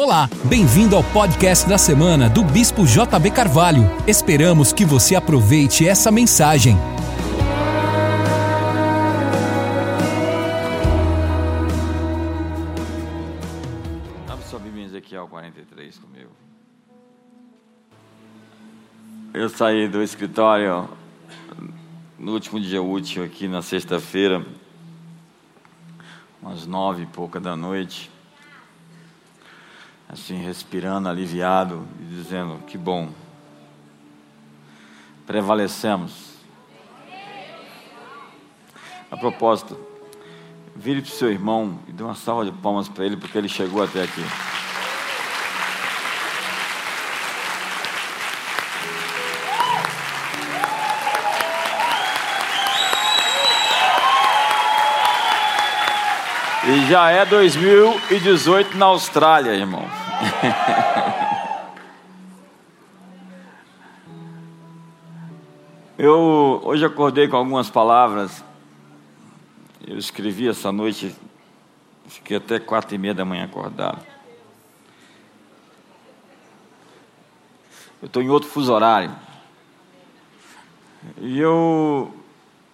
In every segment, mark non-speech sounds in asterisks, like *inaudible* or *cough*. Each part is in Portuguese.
Olá, bem-vindo ao podcast da semana do Bispo JB Carvalho. Esperamos que você aproveite essa mensagem. Abre sua Bíblia em Ezequiel 43 comigo. Eu saí do escritório no último dia útil aqui na sexta-feira, umas nove e pouca da noite, assim respirando aliviado e dizendo que bom, prevalecemos. A propósito, vire para o seu irmão e dê uma salva de palmas para ele, porque ele chegou até aqui. E já é 2018 na Austrália, irmão. *laughs* Eu hoje acordei com algumas palavras. Eu escrevi essa noite, fiquei até quatro e meia da manhã acordado. Eu estou em outro fuso horário. E eu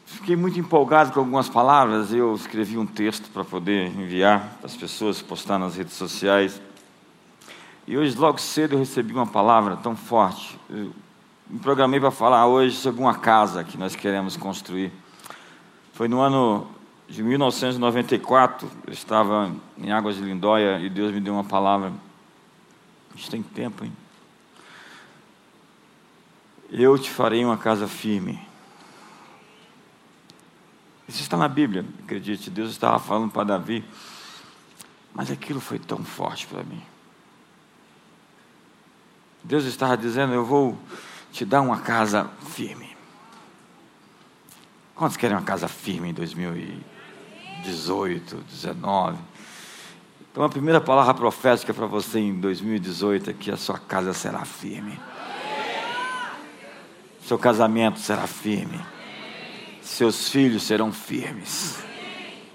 fiquei muito empolgado com algumas palavras. Eu escrevi um texto para poder enviar para as pessoas, postar nas redes sociais. E hoje, logo cedo, eu recebi uma palavra tão forte. Eu me programei para falar hoje sobre uma casa que nós queremos construir. Foi no ano de 1994, eu estava em Águas de Lindóia e Deus me deu uma palavra. A gente tem tempo, hein? Eu te farei uma casa firme. Isso está na Bíblia, acredite. Deus estava falando para Davi. Mas aquilo foi tão forte para mim. Deus estava dizendo: Eu vou te dar uma casa firme. Quantos querem uma casa firme em 2018, 2019? Então, a primeira palavra profética para você em 2018 é que a sua casa será firme. Seu casamento será firme. Seus filhos serão firmes.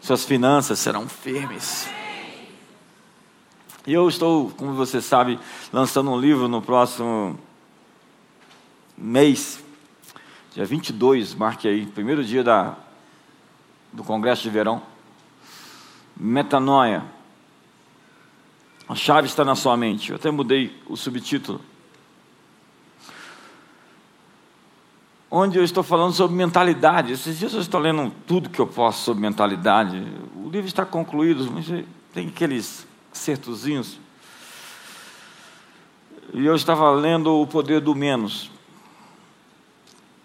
Suas finanças serão firmes. E eu estou, como você sabe, lançando um livro no próximo mês, dia 22, marque aí, primeiro dia da, do Congresso de Verão. Metanoia. A chave está na sua mente. Eu até mudei o subtítulo. Onde eu estou falando sobre mentalidade. Esses dias eu estou lendo tudo que eu posso sobre mentalidade. O livro está concluído, mas tem aqueles acertozinhos. E eu estava lendo O Poder do Menos.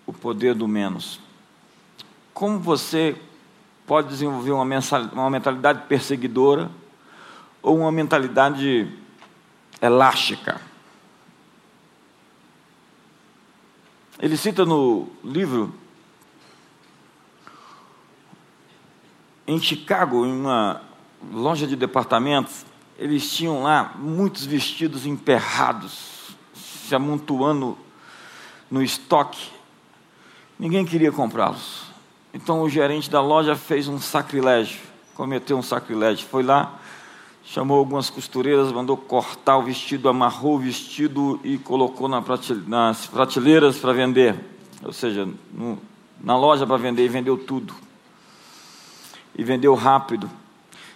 O Poder do Menos. Como você pode desenvolver uma, uma mentalidade perseguidora ou uma mentalidade elástica? Ele cita no livro, em Chicago, em uma loja de departamentos, eles tinham lá muitos vestidos emperrados, se amontoando no estoque. Ninguém queria comprá-los. Então o gerente da loja fez um sacrilégio, cometeu um sacrilégio. Foi lá, chamou algumas costureiras, mandou cortar o vestido, amarrou o vestido e colocou na prateleira, nas prateleiras para vender. Ou seja, no, na loja para vender e vendeu tudo. E vendeu rápido,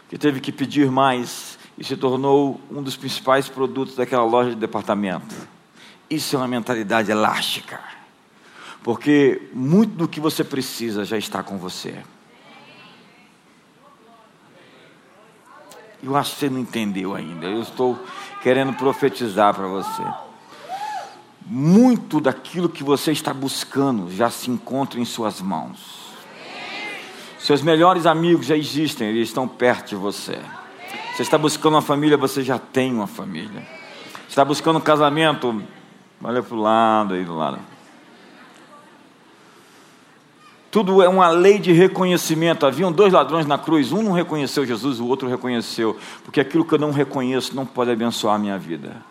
que teve que pedir mais e se tornou um dos principais produtos daquela loja de departamento. Isso é uma mentalidade elástica, porque muito do que você precisa já está com você. Eu acho que você não entendeu ainda. Eu estou querendo profetizar para você. Muito daquilo que você está buscando já se encontra em suas mãos. Seus melhores amigos já existem, eles estão perto de você. Você está buscando uma família, você já tem uma família. Você está buscando um casamento, olha para o lado aí do lado. Tudo é uma lei de reconhecimento. Haviam dois ladrões na cruz, um não reconheceu Jesus, o outro reconheceu, porque aquilo que eu não reconheço não pode abençoar a minha vida.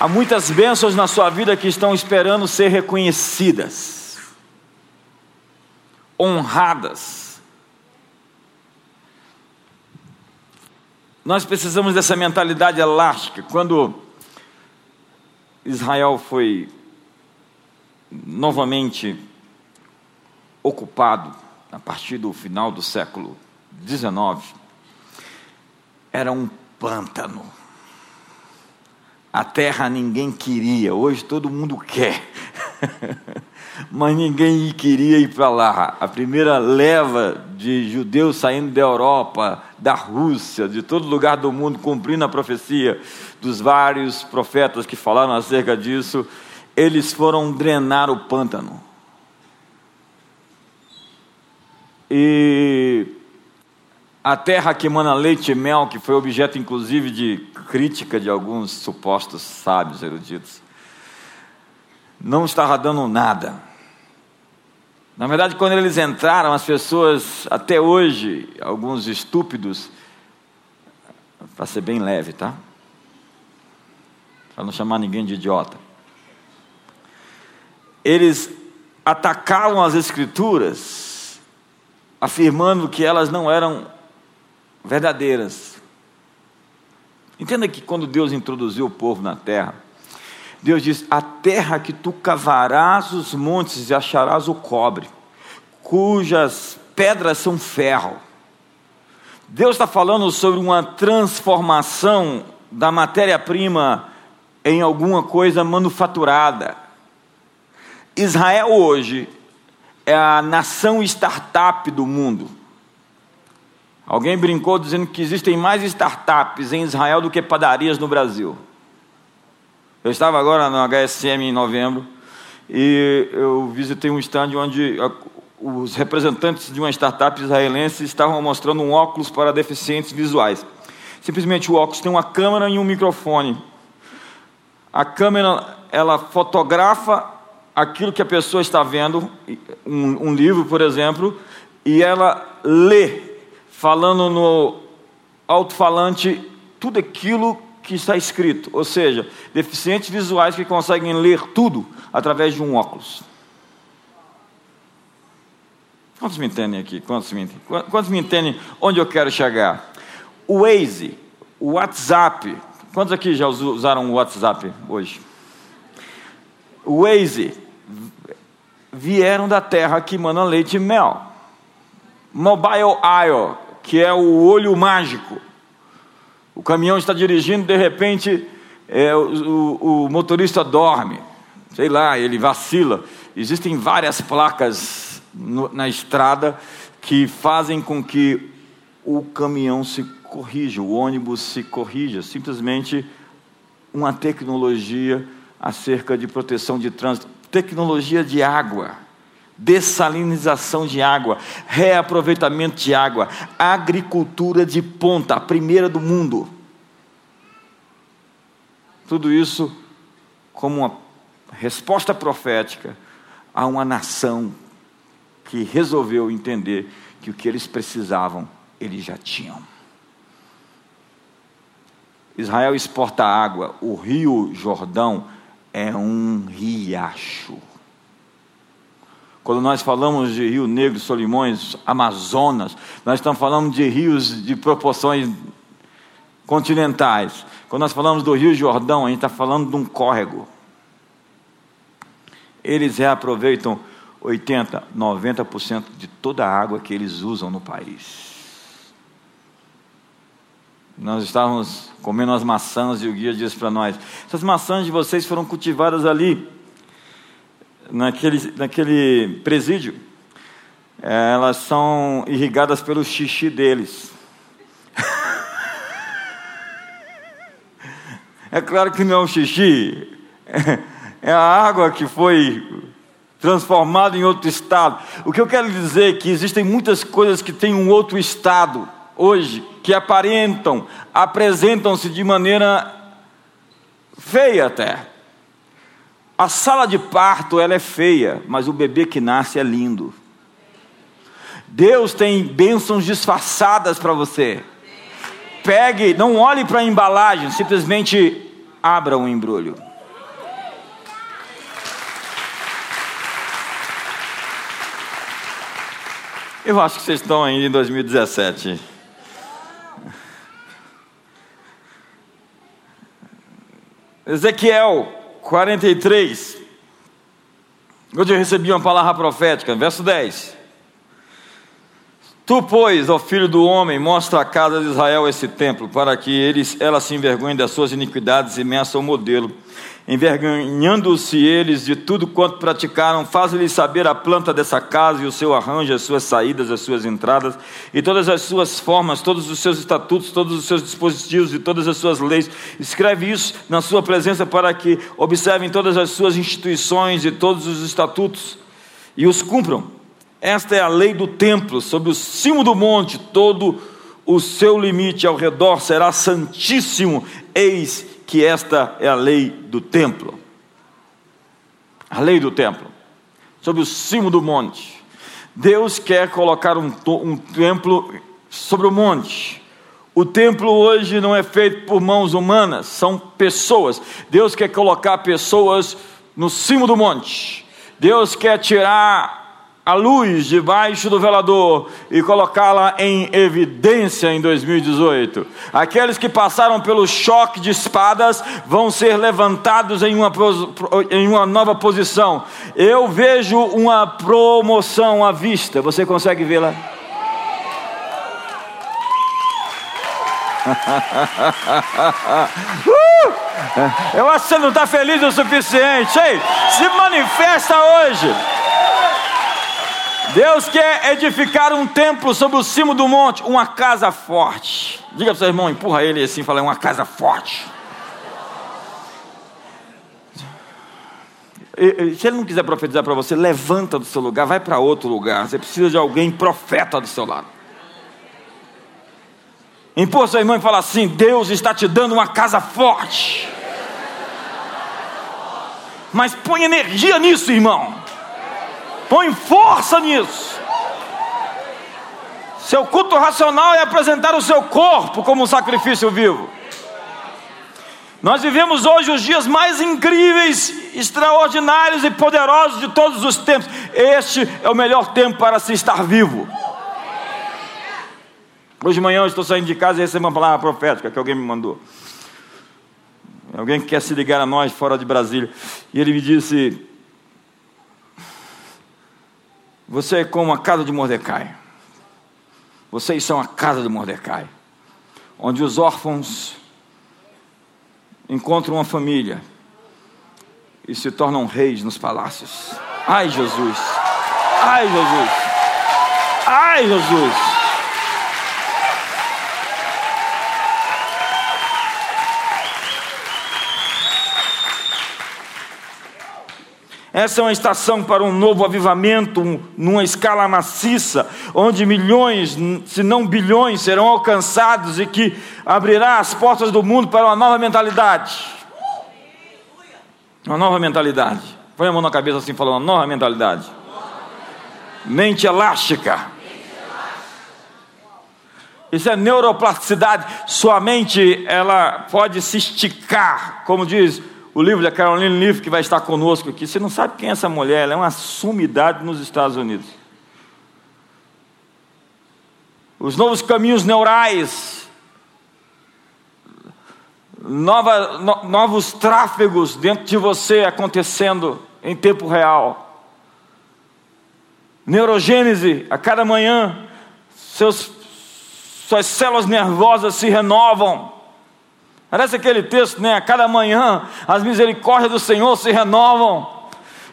Há muitas bênçãos na sua vida que estão esperando ser reconhecidas, honradas. Nós precisamos dessa mentalidade elástica. Quando Israel foi novamente ocupado a partir do final do século XIX, era um pântano. A terra ninguém queria, hoje todo mundo quer. *laughs* Mas ninguém queria ir para lá. A primeira leva de judeus saindo da Europa, da Rússia, de todo lugar do mundo, cumprindo a profecia dos vários profetas que falaram acerca disso, eles foram drenar o pântano. E a terra que emana leite e mel, que foi objeto inclusive de crítica de alguns supostos sábios eruditos, não estava dando nada. Na verdade, quando eles entraram, as pessoas, até hoje, alguns estúpidos, para ser bem leve, tá? Para não chamar ninguém de idiota. Eles atacavam as Escrituras, afirmando que elas não eram verdadeiras. Entenda que quando Deus introduziu o povo na terra, Deus diz: A terra que tu cavarás os montes e acharás o cobre, cujas pedras são ferro. Deus está falando sobre uma transformação da matéria-prima em alguma coisa manufaturada. Israel hoje é a nação startup do mundo. Alguém brincou dizendo que existem mais startups em Israel do que padarias no Brasil. Eu estava agora no HSM em novembro e eu visitei um stand onde os representantes de uma startup israelense estavam mostrando um óculos para deficientes visuais. Simplesmente o óculos tem uma câmera e um microfone. A câmera ela fotografa aquilo que a pessoa está vendo, um, um livro, por exemplo, e ela lê falando no alto-falante tudo aquilo que está escrito, ou seja, deficientes visuais que conseguem ler tudo através de um óculos. Quantos me entendem aqui? Quantos me entendem? Quantos me entendem onde eu quero chegar? O Waze, o WhatsApp. Quantos aqui já usaram o WhatsApp hoje? O Waze vieram da terra que manda leite e mel. Mobile Eye, que é o olho mágico. O caminhão está dirigindo, de repente é, o, o, o motorista dorme, sei lá, ele vacila. Existem várias placas no, na estrada que fazem com que o caminhão se corrija, o ônibus se corrija. Simplesmente uma tecnologia acerca de proteção de trânsito, tecnologia de água dessalinização de água, reaproveitamento de água, agricultura de ponta, a primeira do mundo. Tudo isso como uma resposta profética a uma nação que resolveu entender que o que eles precisavam, eles já tinham. Israel exporta água, o rio Jordão é um riacho. Quando nós falamos de Rio Negro, Solimões, Amazonas, nós estamos falando de rios de proporções continentais. Quando nós falamos do Rio Jordão, a gente está falando de um córrego. Eles reaproveitam 80, 90% de toda a água que eles usam no país. Nós estávamos comendo as maçãs e o guia disse para nós: essas maçãs de vocês foram cultivadas ali naquele, naquele presídio, elas são irrigadas pelo xixi deles. *laughs* é claro que não é um xixi, *laughs* é a água que foi transformada em outro estado. O que eu quero dizer é que existem muitas coisas que têm um outro estado hoje, que aparentam, apresentam-se de maneira feia até. A sala de parto ela é feia, mas o bebê que nasce é lindo. Deus tem bênçãos disfarçadas para você. Pegue, não olhe para a embalagem, simplesmente abra o um embrulho. Eu acho que vocês estão ainda em 2017. Ezequiel 43. Hoje eu recebi uma palavra profética, verso 10. Tu, pois, ó filho do homem, mostra à casa de Israel esse templo, para que eles, ela se envergonhe das suas iniquidades e meça o modelo envergonhando-se eles de tudo quanto praticaram, faz-lhes saber a planta dessa casa e o seu arranjo, as suas saídas, as suas entradas, e todas as suas formas, todos os seus estatutos, todos os seus dispositivos e todas as suas leis. Escreve isso na sua presença para que observem todas as suas instituições e todos os estatutos e os cumpram. Esta é a lei do templo, sobre o cimo do monte, todo o seu limite ao redor será santíssimo. Eis que esta é a lei do templo. A lei do templo, sobre o cimo do monte. Deus quer colocar um, um templo sobre o monte. O templo hoje não é feito por mãos humanas, são pessoas. Deus quer colocar pessoas no cimo do monte. Deus quer tirar a luz debaixo do velador e colocá-la em evidência em 2018. Aqueles que passaram pelo choque de espadas vão ser levantados em uma, em uma nova posição. Eu vejo uma promoção à vista. Você consegue vê-la? *laughs* uh! Eu acho que você não está feliz o suficiente. Ei, se manifesta hoje. Deus quer edificar um templo sobre o cimo do monte, uma casa forte. Diga para o seu irmão, empurra ele assim, fala, uma casa forte. Se ele não quiser profetizar para você, levanta do seu lugar, vai para outro lugar. Você precisa de alguém profeta do seu lado. Empurra seu irmão e fala assim: Deus está te dando uma casa forte. Mas põe energia nisso, irmão. Põe força nisso. Seu culto racional é apresentar o seu corpo como um sacrifício vivo. Nós vivemos hoje os dias mais incríveis, extraordinários e poderosos de todos os tempos. Este é o melhor tempo para se estar vivo. Hoje de manhã eu estou saindo de casa e recebi uma palavra profética que alguém me mandou. Alguém que quer se ligar a nós fora de Brasília. E ele me disse: você é como a casa de Mordecai. Vocês são a casa de Mordecai, onde os órfãos encontram uma família e se tornam reis nos palácios. Ai, Jesus! Ai, Jesus! Ai, Jesus! Essa é uma estação para um novo avivamento, numa escala maciça, onde milhões, se não bilhões, serão alcançados e que abrirá as portas do mundo para uma nova mentalidade. Uma nova mentalidade. Põe a mão na cabeça assim, falando, uma nova mentalidade. Mente elástica. Isso é neuroplasticidade. Sua mente, ela pode se esticar, como diz o livro da Caroline Leaf, que vai estar conosco aqui. Você não sabe quem é essa mulher, ela é uma sumidade nos Estados Unidos. Os novos caminhos neurais, nova, no, novos tráfegos dentro de você acontecendo em tempo real. Neurogênese, a cada manhã, seus, suas células nervosas se renovam Parece aquele texto, né? A cada manhã as misericórdias do Senhor se renovam.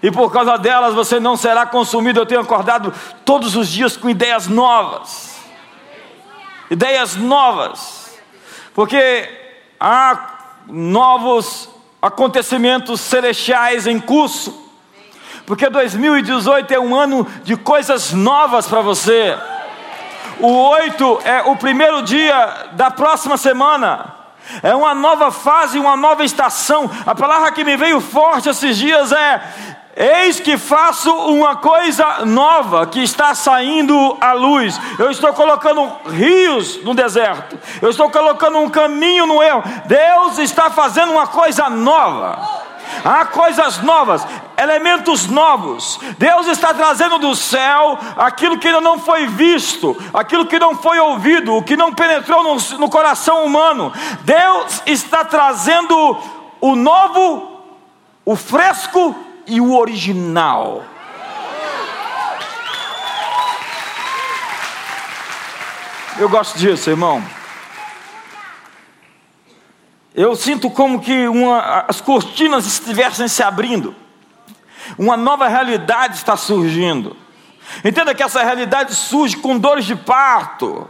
E por causa delas você não será consumido. Eu tenho acordado todos os dias com ideias novas. Ideias novas. Porque há novos acontecimentos celestiais em curso. Porque 2018 é um ano de coisas novas para você. O 8 é o primeiro dia da próxima semana. É uma nova fase, uma nova estação. A palavra que me veio forte esses dias é: Eis que faço uma coisa nova que está saindo à luz. Eu estou colocando rios no deserto. Eu estou colocando um caminho no erro. Deus está fazendo uma coisa nova. Há coisas novas, elementos novos. Deus está trazendo do céu aquilo que ainda não foi visto, aquilo que não foi ouvido, o que não penetrou no, no coração humano. Deus está trazendo o novo, o fresco e o original. Eu gosto disso, irmão. Eu sinto como que uma, as cortinas estivessem se abrindo. Uma nova realidade está surgindo. Entenda que essa realidade surge com dores de parto.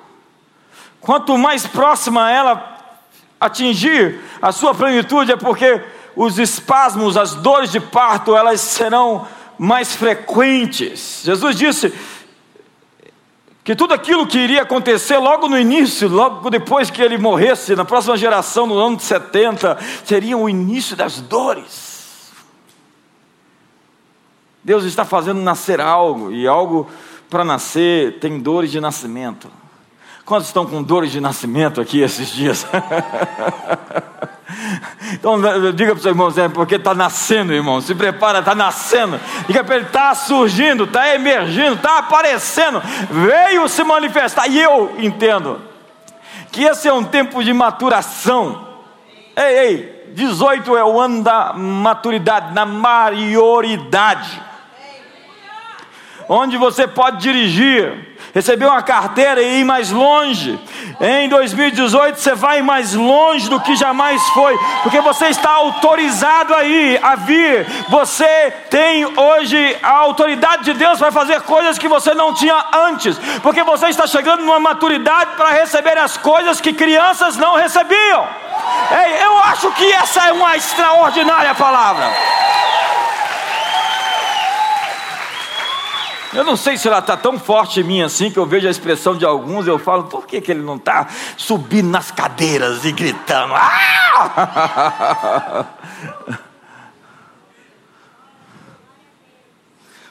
Quanto mais próxima ela atingir a sua plenitude, é porque os espasmos, as dores de parto, elas serão mais frequentes. Jesus disse: que tudo aquilo que iria acontecer logo no início, logo depois que ele morresse, na próxima geração, no ano de 70, seria o início das dores. Deus está fazendo nascer algo, e algo para nascer tem dores de nascimento. Quantos estão com dores de nascimento aqui esses dias? *laughs* Então diga para o seu irmão, é porque está nascendo, irmão. Se prepara, está nascendo. Diga para ele, está surgindo, está emergindo, está aparecendo. Veio se manifestar. E eu entendo que esse é um tempo de maturação. Ei, ei, 18 é o ano da maturidade, da maioridade. Onde você pode dirigir receber uma carteira e ir mais longe. Em 2018 você vai mais longe do que jamais foi, porque você está autorizado aí a vir. Você tem hoje a autoridade de Deus para fazer coisas que você não tinha antes, porque você está chegando numa maturidade para receber as coisas que crianças não recebiam. Ei, eu acho que essa é uma extraordinária palavra. Eu não sei se ela está tão forte em mim assim que eu vejo a expressão de alguns, eu falo, por que, que ele não está subindo nas cadeiras e gritando? Ah! *laughs*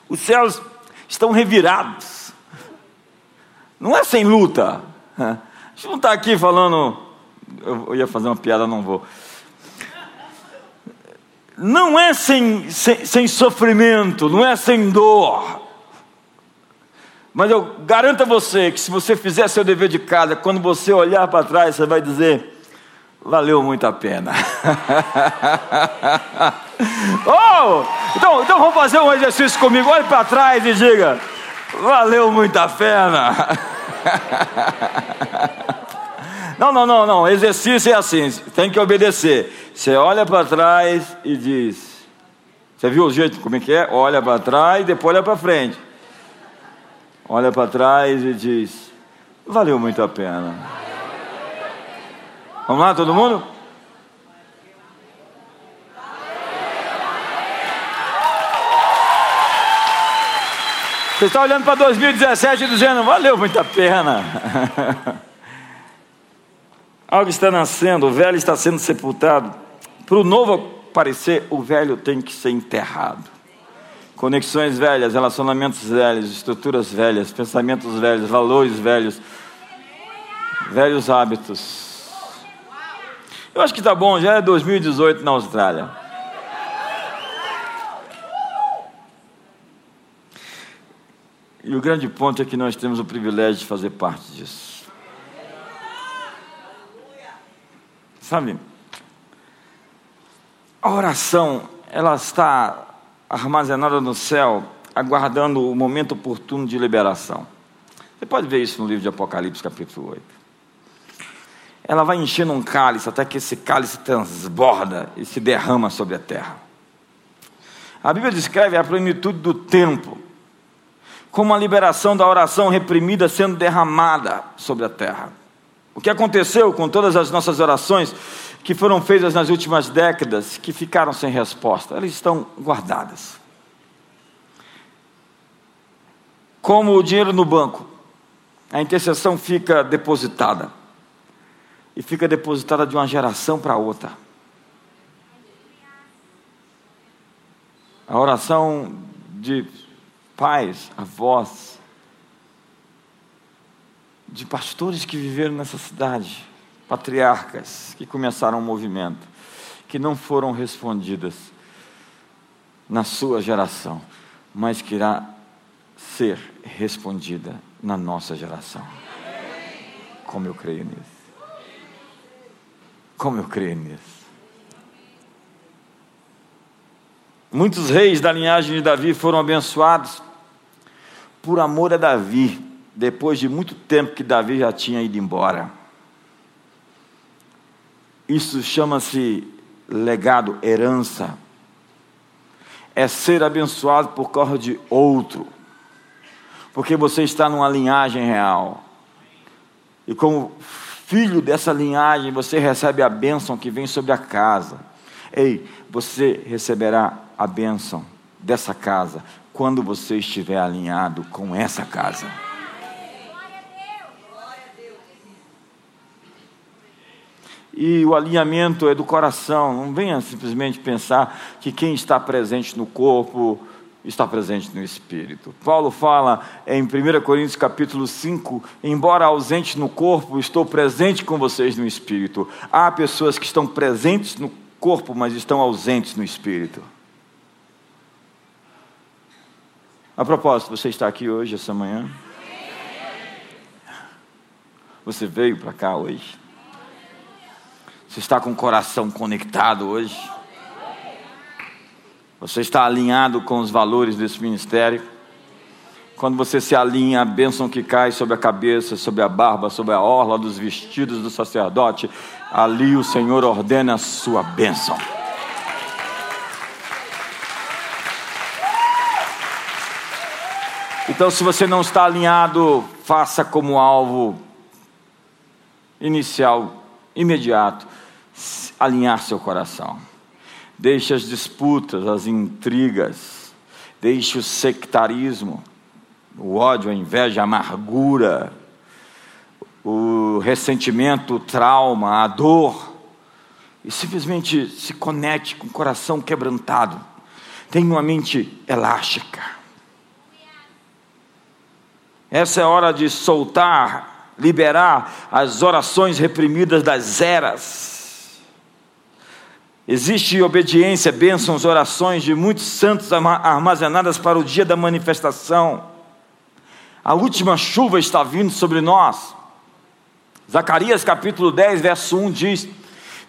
Os céus estão revirados. Não é sem luta. A gente não está aqui falando. Eu ia fazer uma piada, não vou. Não é sem, sem, sem sofrimento, não é sem dor mas eu garanto a você que se você fizer seu dever de casa, quando você olhar para trás, você vai dizer: valeu muito a pena. *laughs* oh, então, então vamos fazer um exercício comigo. Olhe para trás e diga: valeu muito a pena. *laughs* Não, não, não, não. Exercício é assim, tem que obedecer. Você olha para trás e diz. Você viu o jeito como é que é? Olha para trás e depois olha para frente olha para trás e diz: valeu muito a pena. Vamos lá, todo mundo? Você está olhando para 2017 e dizendo: valeu muito a pena. *laughs* Algo está nascendo, o velho está sendo sepultado. Para o novo aparecer, o velho tem que ser enterrado conexões velhas, relacionamentos velhos, estruturas velhas, pensamentos velhos, valores velhos, velhos hábitos. Eu acho que tá bom, já é 2018 na Austrália. E o grande ponto é que nós temos o privilégio de fazer parte disso. Sabe? A oração, ela está armazenada no céu, aguardando o momento oportuno de liberação. Você pode ver isso no livro de Apocalipse, capítulo 8. Ela vai enchendo um cálice até que esse cálice transborda e se derrama sobre a terra. A Bíblia descreve a plenitude do tempo como a liberação da oração reprimida sendo derramada sobre a terra. O que aconteceu com todas as nossas orações que foram feitas nas últimas décadas, que ficaram sem resposta, elas estão guardadas. Como o dinheiro no banco, a intercessão fica depositada. E fica depositada de uma geração para outra. A oração de pais, avós, de pastores que viveram nessa cidade, patriarcas que começaram um movimento, que não foram respondidas na sua geração, mas que irá ser respondida na nossa geração. Como eu creio nisso. Como eu creio nisso. Muitos reis da linhagem de Davi foram abençoados por amor a Davi, depois de muito tempo que Davi já tinha ido embora. Isso chama-se legado, herança. É ser abençoado por causa de outro, porque você está numa linhagem real. E como filho dessa linhagem, você recebe a bênção que vem sobre a casa. Ei, você receberá a bênção dessa casa quando você estiver alinhado com essa casa. E o alinhamento é do coração, não venha simplesmente pensar que quem está presente no corpo está presente no espírito. Paulo fala em 1 Coríntios capítulo 5, embora ausente no corpo, estou presente com vocês no espírito. Há pessoas que estão presentes no corpo, mas estão ausentes no espírito. A propósito, você está aqui hoje, essa manhã? Você veio para cá hoje? Você está com o coração conectado hoje? Você está alinhado com os valores desse ministério? Quando você se alinha, a bênção que cai sobre a cabeça, sobre a barba, sobre a orla dos vestidos do sacerdote, ali o Senhor ordena a sua bênção. Então, se você não está alinhado, faça como alvo inicial, imediato, alinhar seu coração. Deixe as disputas, as intrigas, deixe o sectarismo, o ódio, a inveja, a amargura, o ressentimento, o trauma, a dor, e simplesmente se conecte com o coração quebrantado. Tenha uma mente elástica. Essa é a hora de soltar, liberar as orações reprimidas das eras. Existe obediência, bênçãos, orações de muitos santos armazenadas para o dia da manifestação. A última chuva está vindo sobre nós. Zacarias capítulo 10, verso 1 diz: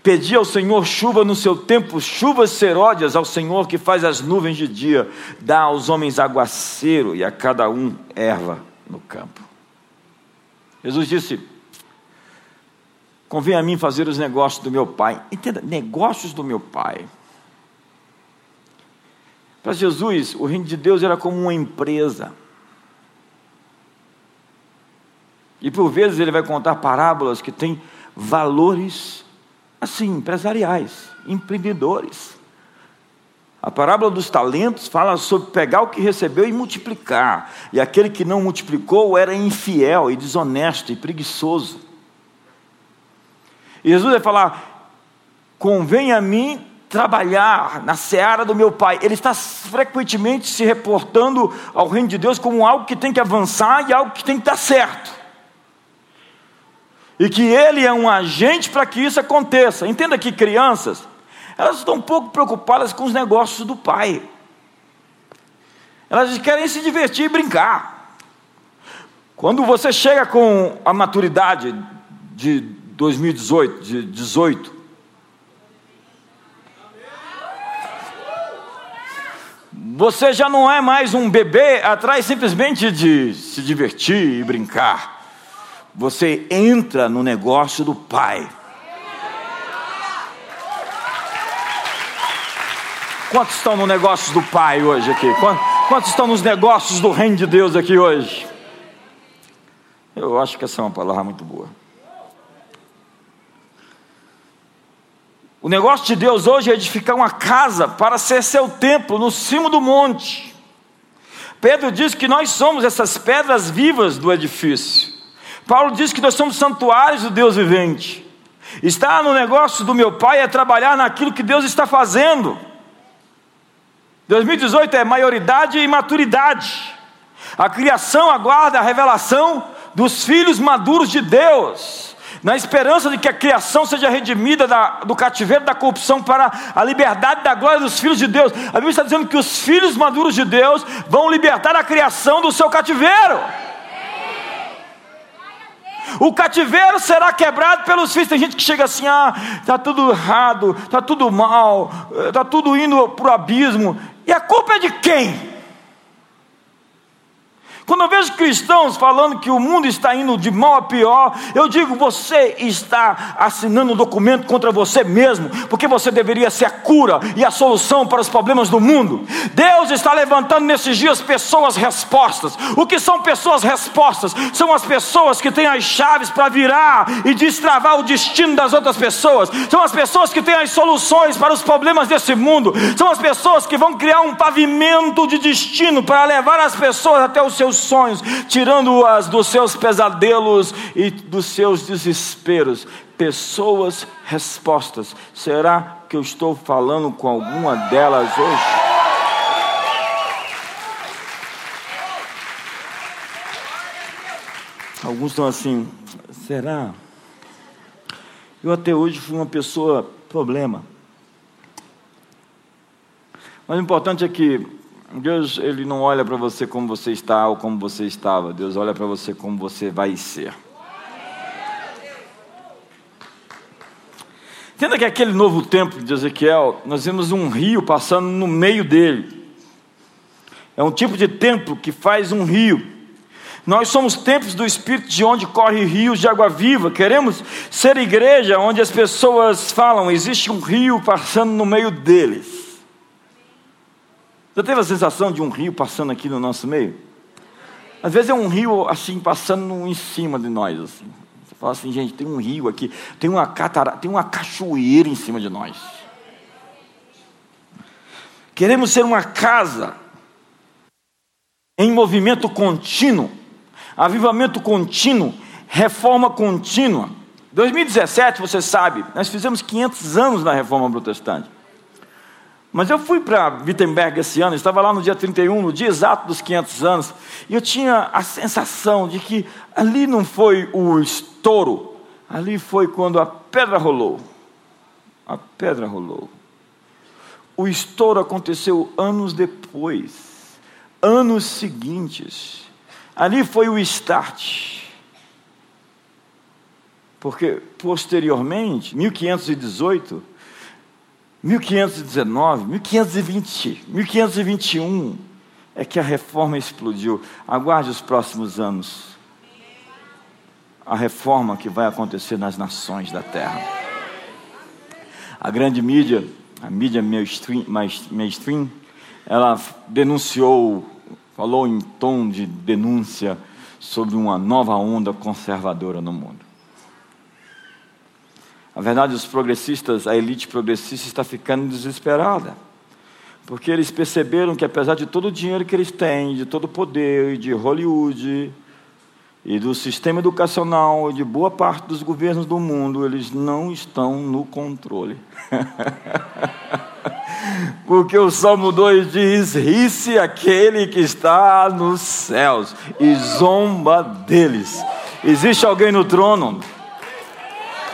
Pedi ao Senhor chuva no seu tempo, chuvas seródias ao Senhor que faz as nuvens de dia, dá aos homens aguaceiro e a cada um erva no campo. Jesus disse: Convém a mim fazer os negócios do meu pai. Entenda, negócios do meu pai. Para Jesus, o reino de Deus era como uma empresa. E por vezes ele vai contar parábolas que têm valores assim, empresariais, empreendedores. A parábola dos talentos fala sobre pegar o que recebeu e multiplicar. E aquele que não multiplicou era infiel e desonesto e preguiçoso. E Jesus vai falar: convém a mim trabalhar na seara do meu pai. Ele está frequentemente se reportando ao reino de Deus como algo que tem que avançar e algo que tem que estar certo e que ele é um agente para que isso aconteça. Entenda que crianças, elas estão pouco preocupadas com os negócios do pai. Elas querem se divertir e brincar. Quando você chega com a maturidade de 2018, de 18, você já não é mais um bebê atrás simplesmente de se divertir e brincar você entra no negócio do Pai. Quantos estão no negócio do Pai hoje aqui? Quantos estão nos negócios do Reino de Deus aqui hoje? Eu acho que essa é uma palavra muito boa. O negócio de Deus hoje é edificar uma casa para ser seu templo no cimo do monte. Pedro diz que nós somos essas pedras vivas do edifício. Paulo diz que nós somos santuários do Deus vivente. Estar no negócio do meu pai é trabalhar naquilo que Deus está fazendo. 2018 é maioridade e maturidade. A criação aguarda a revelação dos filhos maduros de Deus, na esperança de que a criação seja redimida da, do cativeiro da corrupção para a liberdade da glória dos filhos de Deus. A Bíblia está dizendo que os filhos maduros de Deus vão libertar a criação do seu cativeiro. O cativeiro será quebrado pelos filhos. Tem gente que chega assim: ah, está tudo errado, está tudo mal, está tudo indo para o abismo. E a culpa é de quem? Quando eu vejo cristãos falando que o mundo está indo de mal a pior, eu digo: você está assinando um documento contra você mesmo, porque você deveria ser a cura e a solução para os problemas do mundo. Deus está levantando nesses dias pessoas respostas. O que são pessoas respostas? São as pessoas que têm as chaves para virar e destravar o destino das outras pessoas. São as pessoas que têm as soluções para os problemas desse mundo. São as pessoas que vão criar um pavimento de destino para levar as pessoas até os seus sonhos, tirando-as dos seus pesadelos e dos seus desesperos. Pessoas respostas. Será que eu estou falando com alguma delas hoje? Alguns estão assim, será? Eu até hoje fui uma pessoa problema. Mas o importante é que Deus ele não olha para você como você está ou como você estava. Deus olha para você como você vai ser. Entenda que aquele novo templo de Ezequiel, nós vemos um rio passando no meio dele. É um tipo de templo que faz um rio. Nós somos templos do Espírito de onde corre rios de água viva. Queremos ser igreja onde as pessoas falam, existe um rio passando no meio deles. Já teve a sensação de um rio passando aqui no nosso meio? Às vezes é um rio assim passando em cima de nós. Assim. Você fala assim, gente, tem um rio aqui, tem uma catara, tem uma cachoeira em cima de nós. Queremos ser uma casa em movimento contínuo, avivamento contínuo, reforma contínua. 2017, você sabe, nós fizemos 500 anos na reforma protestante. Mas eu fui para Wittenberg esse ano, estava lá no dia 31, no dia exato dos 500 anos, e eu tinha a sensação de que ali não foi o estouro, ali foi quando a pedra rolou. A pedra rolou. O estouro aconteceu anos depois, anos seguintes. Ali foi o start. Porque posteriormente, 1518, 1519, 1520, 1521 é que a reforma explodiu. Aguarde os próximos anos. A reforma que vai acontecer nas nações da terra. A grande mídia, a mídia mainstream, ela denunciou, falou em tom de denúncia sobre uma nova onda conservadora no mundo. Na verdade, os progressistas, a elite progressista está ficando desesperada. Porque eles perceberam que apesar de todo o dinheiro que eles têm, de todo o poder, de Hollywood, e do sistema educacional, de boa parte dos governos do mundo, eles não estão no controle. *laughs* Porque o Salmo 2 diz: ri-se aquele que está nos céus e zomba deles. Existe alguém no trono?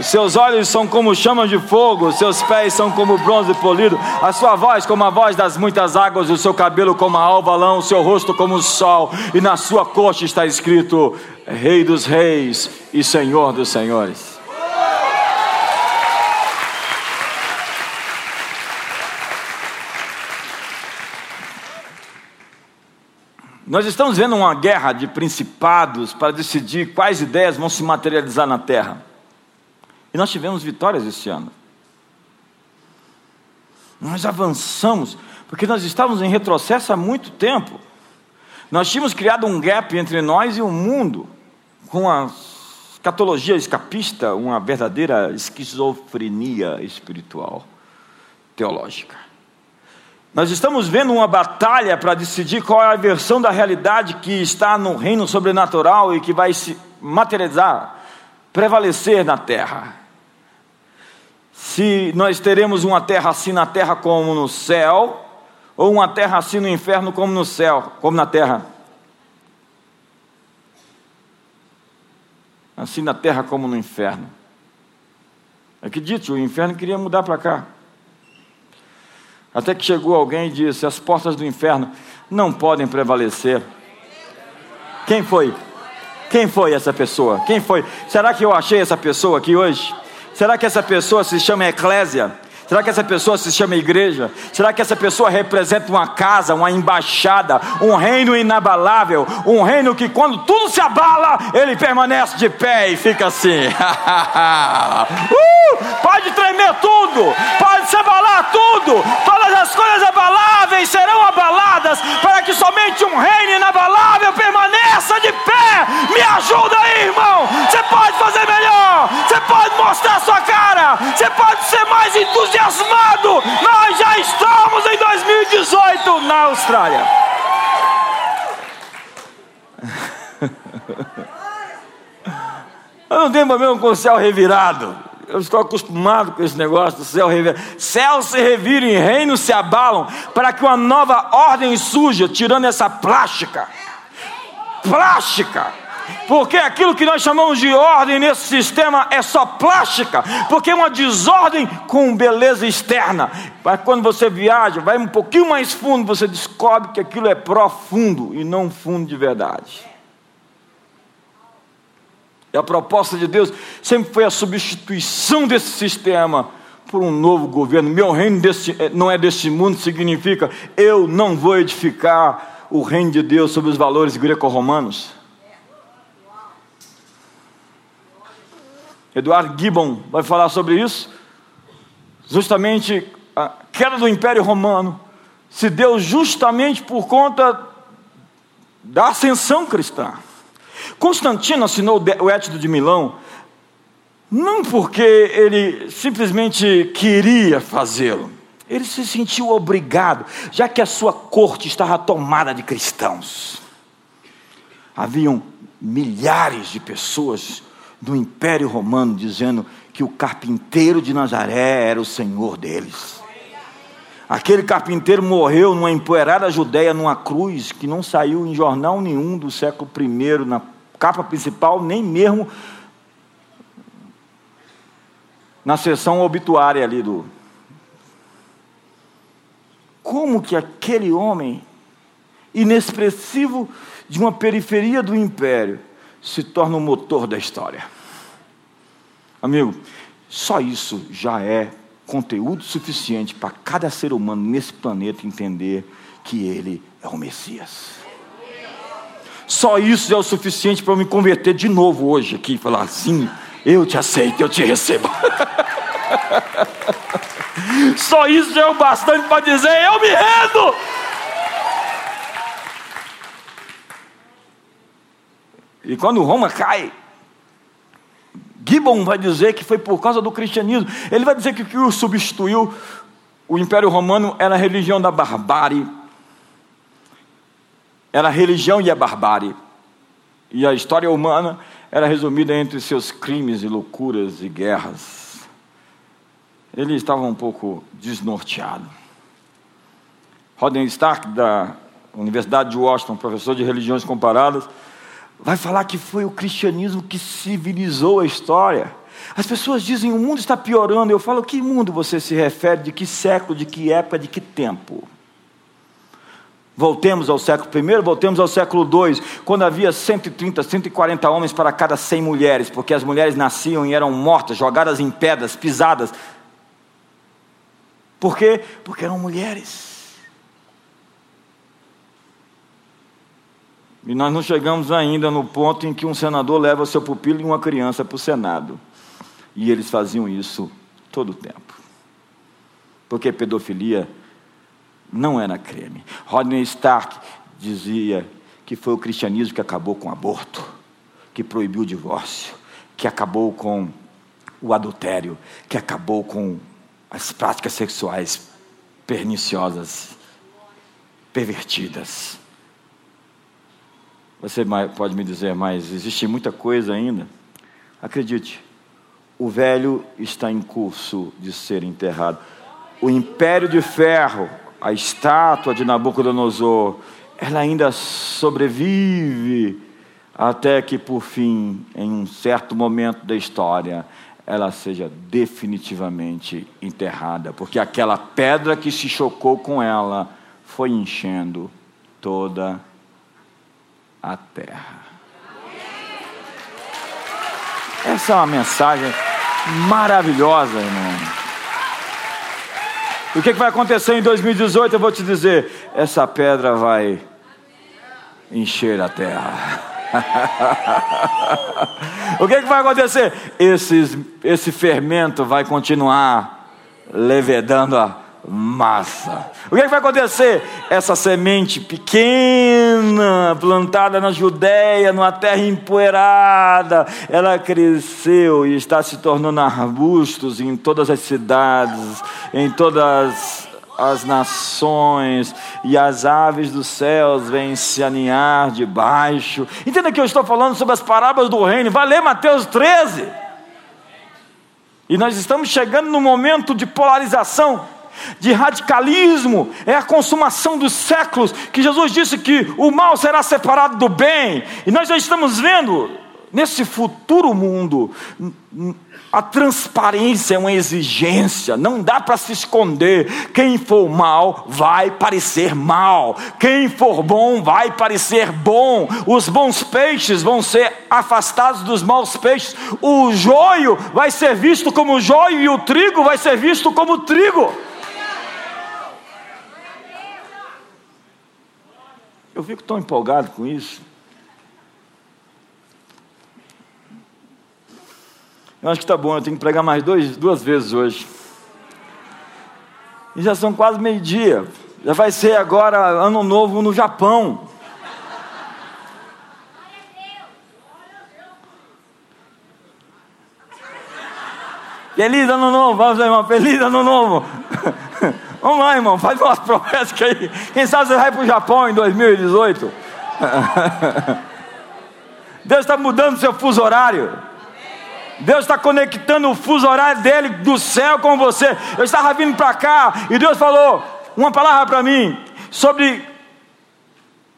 Seus olhos são como chamas de fogo, seus pés são como bronze polido, a sua voz como a voz das muitas águas, o seu cabelo como a alva o seu rosto como o sol, e na sua coxa está escrito: Rei dos Reis e Senhor dos Senhores. Nós estamos vendo uma guerra de principados para decidir quais ideias vão se materializar na terra. E nós tivemos vitórias esse ano. Nós avançamos, porque nós estávamos em retrocesso há muito tempo. Nós tínhamos criado um gap entre nós e o mundo, com a escatologia escapista, uma verdadeira esquizofrenia espiritual, teológica. Nós estamos vendo uma batalha para decidir qual é a versão da realidade que está no reino sobrenatural e que vai se materializar, prevalecer na terra se nós teremos uma terra assim na terra como no céu, ou uma terra assim no inferno como no céu, como na terra. Assim na terra como no inferno. Acredite, o inferno queria mudar para cá. Até que chegou alguém e disse: as portas do inferno não podem prevalecer. Quem foi? Quem foi essa pessoa? Quem foi? Será que eu achei essa pessoa aqui hoje? Será que essa pessoa se chama Eclésia? Será que essa pessoa se chama igreja? Será que essa pessoa representa uma casa, uma embaixada, um reino inabalável, um reino que quando tudo se abala, ele permanece de pé e fica assim. *laughs* uh, pode tremer tudo, pode se abalar tudo, todas as coisas abaláveis serão abaladas, para que somente um reino inabalável permaneça de pé. Me ajuda aí, irmão. Você pode fazer melhor, mostrar sua cara, você pode ser mais entusiasmado. Nós já estamos em 2018 na Austrália. *laughs* Eu não tenho problema com o céu revirado. Eu estou acostumado com esse negócio do céu revirado. Céu se revira e reinos se abalam para que uma nova ordem surja, tirando essa plástica. Plástica porque aquilo que nós chamamos de ordem nesse sistema é só plástica, porque é uma desordem com beleza externa. Mas quando você viaja, vai um pouquinho mais fundo, você descobre que aquilo é profundo e não fundo de verdade. E a proposta de Deus sempre foi a substituição desse sistema por um novo governo. Meu reino desse, eh, não é deste mundo, significa eu não vou edificar o reino de Deus sobre os valores greco-romanos. Eduardo Gibbon vai falar sobre isso. Justamente a queda do Império Romano se deu justamente por conta da ascensão cristã. Constantino assinou o Étido de Milão não porque ele simplesmente queria fazê-lo, ele se sentiu obrigado, já que a sua corte estava tomada de cristãos. Haviam milhares de pessoas do Império Romano, dizendo que o carpinteiro de Nazaré era o senhor deles. Aquele carpinteiro morreu numa empoeirada judeia, numa cruz, que não saiu em jornal nenhum do século I, na capa principal, nem mesmo na seção obituária ali do. Como que aquele homem, inexpressivo de uma periferia do império, se torna o motor da história? Amigo, só isso já é conteúdo suficiente para cada ser humano nesse planeta entender que ele é o Messias. Só isso é o suficiente para eu me converter de novo hoje aqui e falar assim: eu te aceito, eu te recebo. *laughs* Só isso já é o bastante para dizer: eu me rendo. E quando Roma cai, Gibbon vai dizer que foi por causa do cristianismo. Ele vai dizer que o que o substituiu, o Império Romano, era a religião da barbárie. Era a religião e a barbárie. E a história humana era resumida entre seus crimes e loucuras e guerras. Ele estava um pouco desnorteado. Rodney Stark, da Universidade de Washington, professor de religiões comparadas, vai falar que foi o cristianismo que civilizou a história. As pessoas dizem o mundo está piorando. Eu falo, que mundo você se refere? De que século, de que época, de que tempo? Voltemos ao século I, voltemos ao século II, quando havia 130, 140 homens para cada 100 mulheres, porque as mulheres nasciam e eram mortas, jogadas em pedras, pisadas. Por quê? Porque eram mulheres. E nós não chegamos ainda no ponto em que um senador leva seu pupilo e uma criança para o Senado. E eles faziam isso todo o tempo. Porque pedofilia não era crime. Rodney Stark dizia que foi o cristianismo que acabou com o aborto, que proibiu o divórcio, que acabou com o adultério, que acabou com as práticas sexuais perniciosas, pervertidas. Você pode me dizer, mas existe muita coisa ainda? Acredite, o velho está em curso de ser enterrado. O império de ferro, a estátua de Nabucodonosor, ela ainda sobrevive até que, por fim, em um certo momento da história, ela seja definitivamente enterrada, porque aquela pedra que se chocou com ela foi enchendo toda a a terra. Essa é uma mensagem maravilhosa, irmão. O que, que vai acontecer em 2018? Eu vou te dizer: essa pedra vai encher a terra. *laughs* o que, que vai acontecer? Esse fermento vai continuar levedando a massa. O que, que vai acontecer? Essa semente pequena, plantada na Judéia, numa terra empoeirada, ela cresceu e está se tornando arbustos em todas as cidades, em todas as nações, e as aves dos céus vêm se aninhar debaixo. Entenda que eu estou falando sobre as parábolas do reino. Vai ler Mateus 13. E nós estamos chegando no momento de polarização de radicalismo, é a consumação dos séculos, que Jesus disse que o mal será separado do bem, e nós já estamos vendo nesse futuro mundo, a transparência é uma exigência, não dá para se esconder. Quem for mal vai parecer mal, quem for bom vai parecer bom. Os bons peixes vão ser afastados dos maus peixes. O joio vai ser visto como joio e o trigo vai ser visto como trigo. Eu fico tão empolgado com isso. Eu acho que está bom, eu tenho que pregar mais dois, duas vezes hoje. E já são quase meio-dia. Já vai ser agora ano novo no Japão. Feliz ano novo, vamos irmão. Feliz ano novo. *laughs* Vamos lá, irmão, faz umas *laughs* promessas aí. Quem sabe você vai para o Japão em 2018? *laughs* Deus está mudando seu fuso horário. Deus está conectando o fuso horário dele do céu com você. Eu estava vindo para cá e Deus falou uma palavra para mim sobre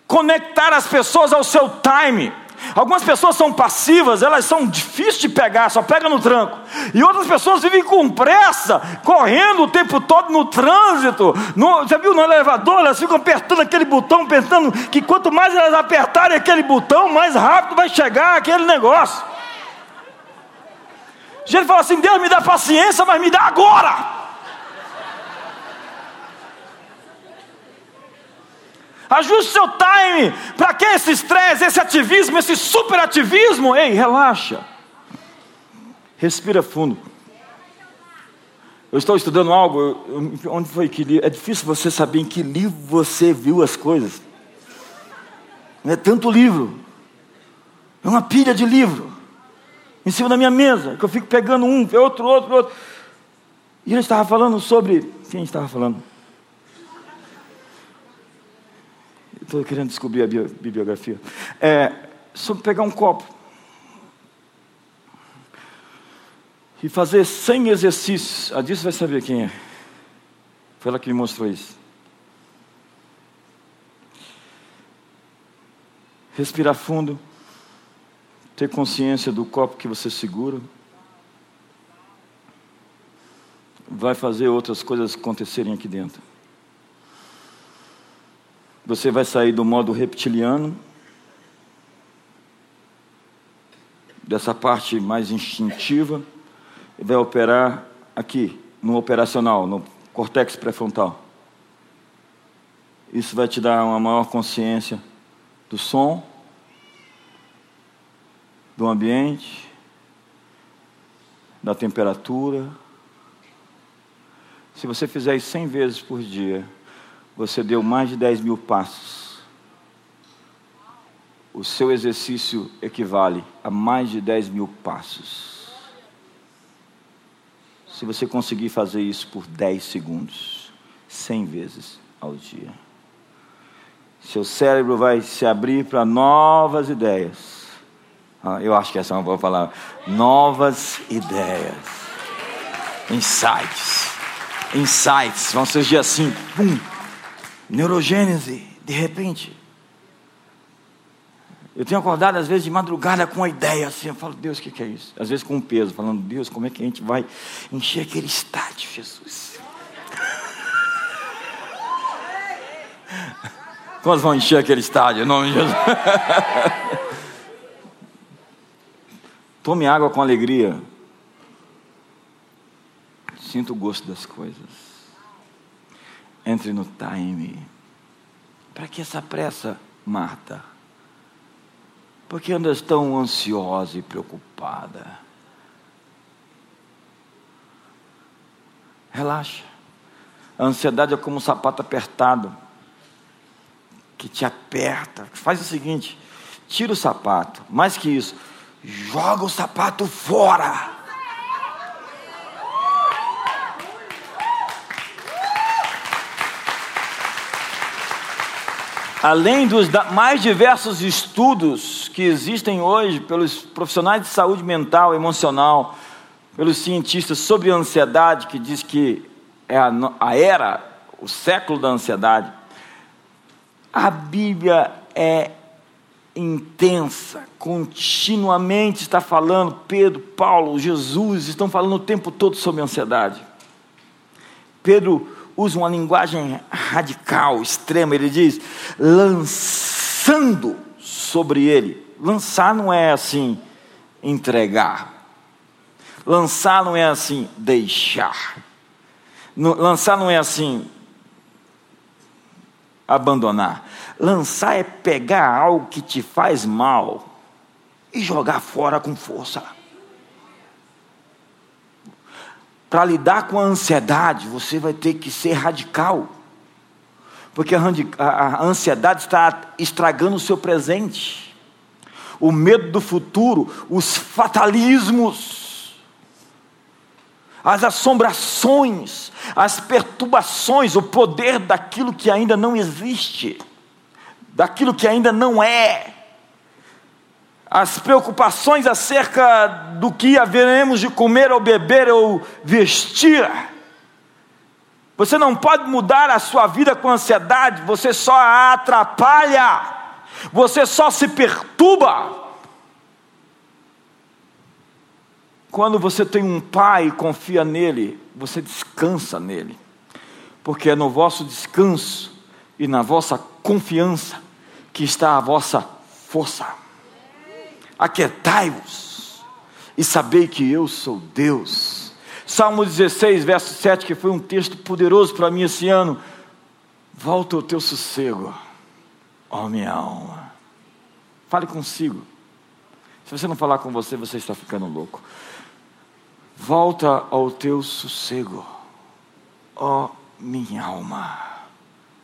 conectar as pessoas ao seu time. Algumas pessoas são passivas, elas são difíceis de pegar, só pega no tranco. E outras pessoas vivem com pressa, correndo o tempo todo no trânsito. No, você viu no elevador, elas ficam apertando aquele botão, pensando que quanto mais elas apertarem aquele botão, mais rápido vai chegar aquele negócio. gente fala assim: Deus me dá paciência, mas me dá agora. Ajuste seu time. Para que esse estresse, esse ativismo, esse superativismo? Ei, relaxa. Respira fundo. Eu estou estudando algo, onde foi que li? É difícil você saber em que livro você viu as coisas. É tanto livro. É uma pilha de livro. Em cima da minha mesa, que eu fico pegando um, outro, outro, outro. E ele estava falando sobre. Quem estava falando? Estou querendo descobrir a bibliografia. É, sobre pegar um copo e fazer 100 exercícios. A disso vai saber quem é. Foi ela que me mostrou isso. Respirar fundo, ter consciência do copo que você segura. Vai fazer outras coisas acontecerem aqui dentro. Você vai sair do modo reptiliano, dessa parte mais instintiva, e vai operar aqui, no operacional, no cortex pré-frontal. Isso vai te dar uma maior consciência do som, do ambiente, da temperatura. Se você fizer isso 100 vezes por dia, você deu mais de 10 mil passos. O seu exercício equivale a mais de 10 mil passos. Se você conseguir fazer isso por 10 segundos, 100 vezes ao dia, seu cérebro vai se abrir para novas ideias. Ah, eu acho que essa é uma boa palavra. Novas ideias. Insights. Insights. Vão surgir assim. Pum neurogênese, de repente. Eu tenho acordado às vezes de madrugada com uma ideia assim, eu falo, Deus, o que, que é isso? Às vezes com um peso, falando, Deus, como é que a gente vai encher aquele estádio, Jesus? *laughs* Quantos vão encher aquele estádio em nome de Jesus? *laughs* Tome água com alegria. Sinta o gosto das coisas. Entre no time. Para que essa pressa, Marta? Porque andas tão ansiosa e preocupada. Relaxa. A ansiedade é como um sapato apertado que te aperta. Faz o seguinte: tira o sapato. Mais que isso, joga o sapato fora. Além dos mais diversos estudos que existem hoje pelos profissionais de saúde mental emocional, pelos cientistas sobre a ansiedade, que diz que é a era, o século da ansiedade, a Bíblia é intensa, continuamente está falando, Pedro, Paulo, Jesus estão falando o tempo todo sobre ansiedade. Pedro usa uma linguagem radical, extrema, ele diz, lançando sobre ele. Lançar não é assim, entregar. Lançar não é assim, deixar. Lançar não é assim, abandonar. Lançar é pegar algo que te faz mal e jogar fora com força. Para lidar com a ansiedade, você vai ter que ser radical. Porque a ansiedade está estragando o seu presente. O medo do futuro, os fatalismos as assombrações, as perturbações, o poder daquilo que ainda não existe, daquilo que ainda não é, as preocupações acerca do que haveremos de comer ou beber ou vestir. Você não pode mudar a sua vida com ansiedade, você só a atrapalha, você só se perturba. Quando você tem um pai e confia nele, você descansa nele, porque é no vosso descanso e na vossa confiança que está a vossa força. Aquietai-vos e sabei que eu sou Deus. Salmo 16, verso 7, que foi um texto poderoso para mim esse ano. Volta o teu sossego, ó minha alma. Fale consigo. Se você não falar com você, você está ficando louco. Volta ao teu sossego, ó minha alma,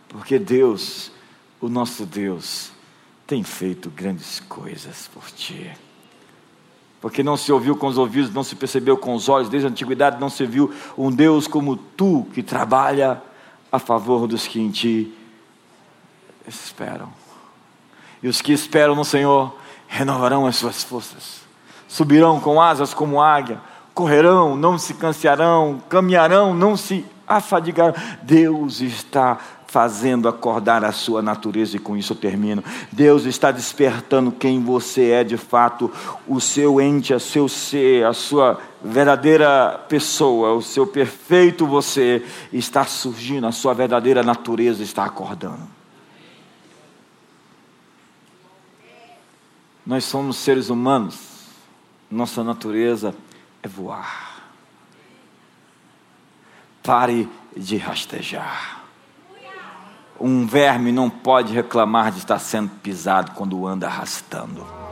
porque Deus, o nosso Deus, tem feito grandes coisas por ti. Porque não se ouviu com os ouvidos, não se percebeu com os olhos, desde a antiguidade não se viu um Deus como tu, que trabalha a favor dos que em ti esperam. E os que esperam no Senhor renovarão as suas forças, subirão com asas como águia correrão, não se cansarão, caminharão, não se afadigarão. Deus está fazendo acordar a sua natureza, e com isso eu termino. Deus está despertando quem você é de fato, o seu ente, o seu ser, a sua verdadeira pessoa, o seu perfeito você está surgindo, a sua verdadeira natureza está acordando. Nós somos seres humanos, nossa natureza é voar. Pare de rastejar. Um verme não pode reclamar de estar sendo pisado quando anda arrastando.